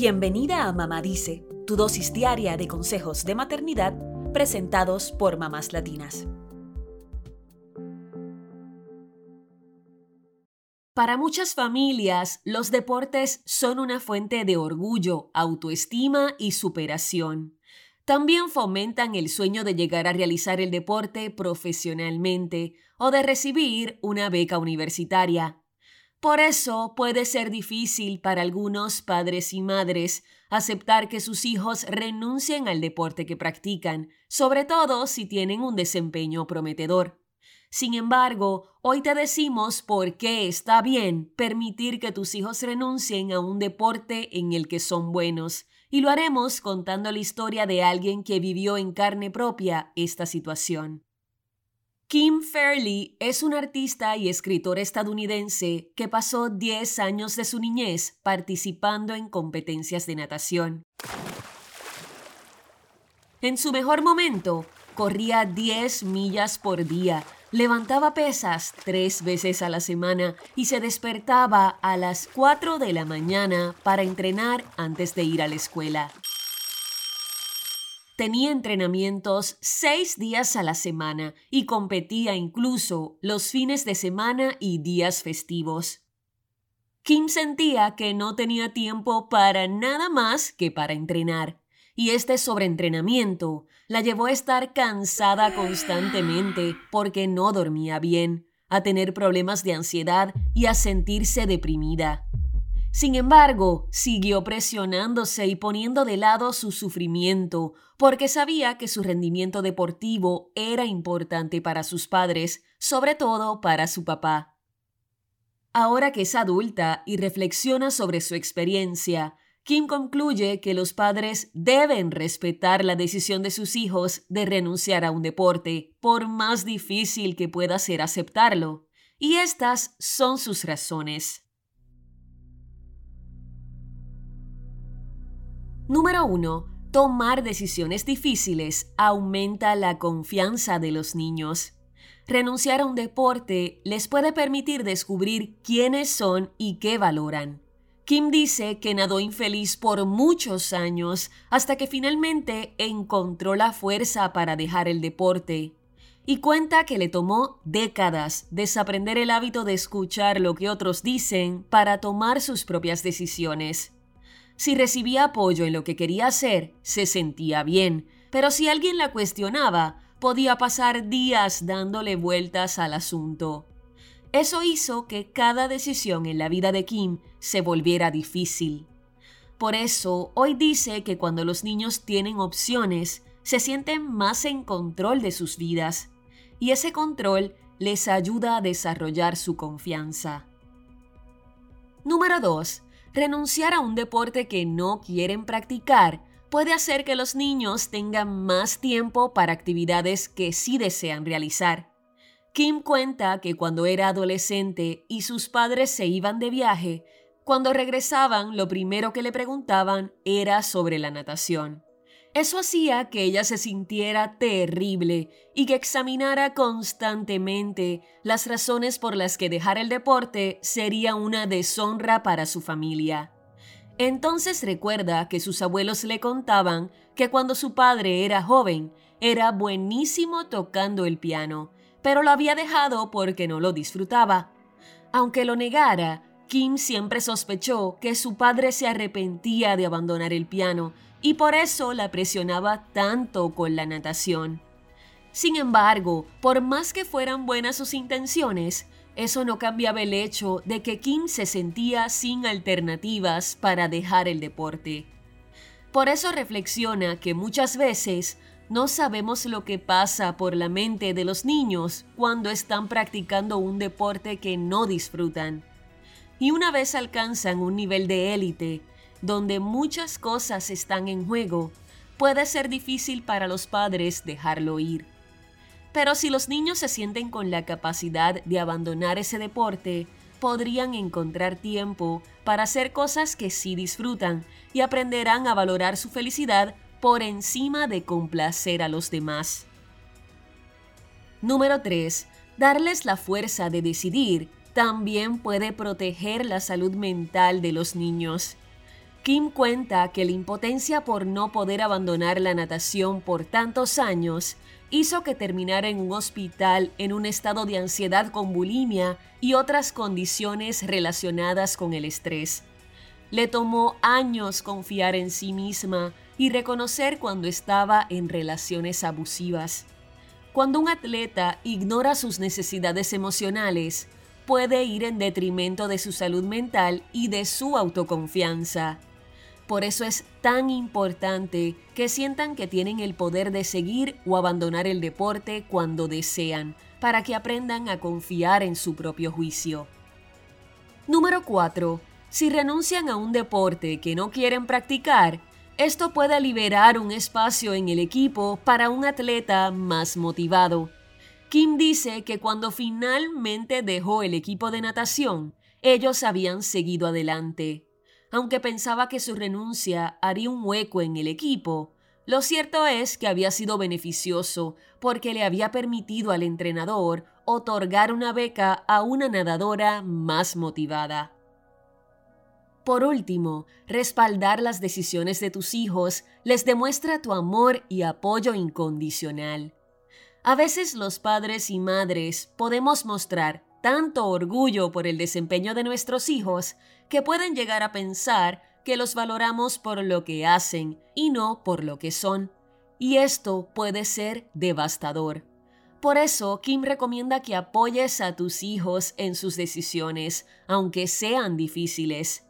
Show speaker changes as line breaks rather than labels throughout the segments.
Bienvenida a Mamá Dice, tu dosis diaria de consejos de maternidad presentados por mamás latinas. Para muchas familias, los deportes son una fuente de orgullo, autoestima y superación. También fomentan el sueño de llegar a realizar el deporte profesionalmente o de recibir una beca universitaria. Por eso puede ser difícil para algunos padres y madres aceptar que sus hijos renuncien al deporte que practican, sobre todo si tienen un desempeño prometedor. Sin embargo, hoy te decimos por qué está bien permitir que tus hijos renuncien a un deporte en el que son buenos, y lo haremos contando la historia de alguien que vivió en carne propia esta situación. Kim Fairley es una artista y escritora estadounidense que pasó 10 años de su niñez participando en competencias de natación. En su mejor momento, corría 10 millas por día Levantaba pesas tres veces a la semana y se despertaba a las 4 de la mañana para entrenar antes de ir a la escuela. Tenía entrenamientos seis días a la semana y competía incluso los fines de semana y días festivos. Kim sentía que no tenía tiempo para nada más que para entrenar y este sobreentrenamiento la llevó a estar cansada constantemente porque no dormía bien, a tener problemas de ansiedad y a sentirse deprimida. Sin embargo, siguió presionándose y poniendo de lado su sufrimiento, porque sabía que su rendimiento deportivo era importante para sus padres, sobre todo para su papá. Ahora que es adulta y reflexiona sobre su experiencia, Kim concluye que los padres deben respetar la decisión de sus hijos de renunciar a un deporte, por más difícil que pueda ser aceptarlo. Y estas son sus razones. Número 1. Tomar decisiones difíciles aumenta la confianza de los niños. Renunciar a un deporte les puede permitir descubrir quiénes son y qué valoran. Kim dice que nadó infeliz por muchos años hasta que finalmente encontró la fuerza para dejar el deporte. Y cuenta que le tomó décadas desaprender el hábito de escuchar lo que otros dicen para tomar sus propias decisiones. Si recibía apoyo en lo que quería hacer, se sentía bien, pero si alguien la cuestionaba, podía pasar días dándole vueltas al asunto. Eso hizo que cada decisión en la vida de Kim se volviera difícil. Por eso, hoy dice que cuando los niños tienen opciones, se sienten más en control de sus vidas, y ese control les ayuda a desarrollar su confianza. Número 2. Renunciar a un deporte que no quieren practicar puede hacer que los niños tengan más tiempo para actividades que sí desean realizar. Kim cuenta que cuando era adolescente y sus padres se iban de viaje, cuando regresaban lo primero que le preguntaban era sobre la natación. Eso hacía que ella se sintiera terrible y que examinara constantemente las razones por las que dejar el deporte sería una deshonra para su familia. Entonces recuerda que sus abuelos le contaban que cuando su padre era joven, era buenísimo tocando el piano pero lo había dejado porque no lo disfrutaba. Aunque lo negara, Kim siempre sospechó que su padre se arrepentía de abandonar el piano y por eso la presionaba tanto con la natación. Sin embargo, por más que fueran buenas sus intenciones, eso no cambiaba el hecho de que Kim se sentía sin alternativas para dejar el deporte. Por eso reflexiona que muchas veces no sabemos lo que pasa por la mente de los niños cuando están practicando un deporte que no disfrutan. Y una vez alcanzan un nivel de élite, donde muchas cosas están en juego, puede ser difícil para los padres dejarlo ir. Pero si los niños se sienten con la capacidad de abandonar ese deporte, podrían encontrar tiempo para hacer cosas que sí disfrutan y aprenderán a valorar su felicidad por encima de complacer a los demás. Número 3. Darles la fuerza de decidir también puede proteger la salud mental de los niños. Kim cuenta que la impotencia por no poder abandonar la natación por tantos años hizo que terminara en un hospital en un estado de ansiedad con bulimia y otras condiciones relacionadas con el estrés. Le tomó años confiar en sí misma y reconocer cuando estaba en relaciones abusivas. Cuando un atleta ignora sus necesidades emocionales, puede ir en detrimento de su salud mental y de su autoconfianza. Por eso es tan importante que sientan que tienen el poder de seguir o abandonar el deporte cuando desean, para que aprendan a confiar en su propio juicio. Número 4. Si renuncian a un deporte que no quieren practicar, esto puede liberar un espacio en el equipo para un atleta más motivado. Kim dice que cuando finalmente dejó el equipo de natación, ellos habían seguido adelante aunque pensaba que su renuncia haría un hueco en el equipo, lo cierto es que había sido beneficioso porque le había permitido al entrenador otorgar una beca a una nadadora más motivada. Por último, respaldar las decisiones de tus hijos les demuestra tu amor y apoyo incondicional. A veces los padres y madres podemos mostrar tanto orgullo por el desempeño de nuestros hijos que pueden llegar a pensar que los valoramos por lo que hacen y no por lo que son. Y esto puede ser devastador. Por eso, Kim recomienda que apoyes a tus hijos en sus decisiones, aunque sean difíciles.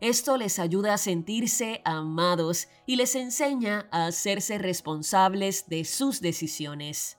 Esto les ayuda a sentirse amados y les enseña a hacerse responsables de sus decisiones.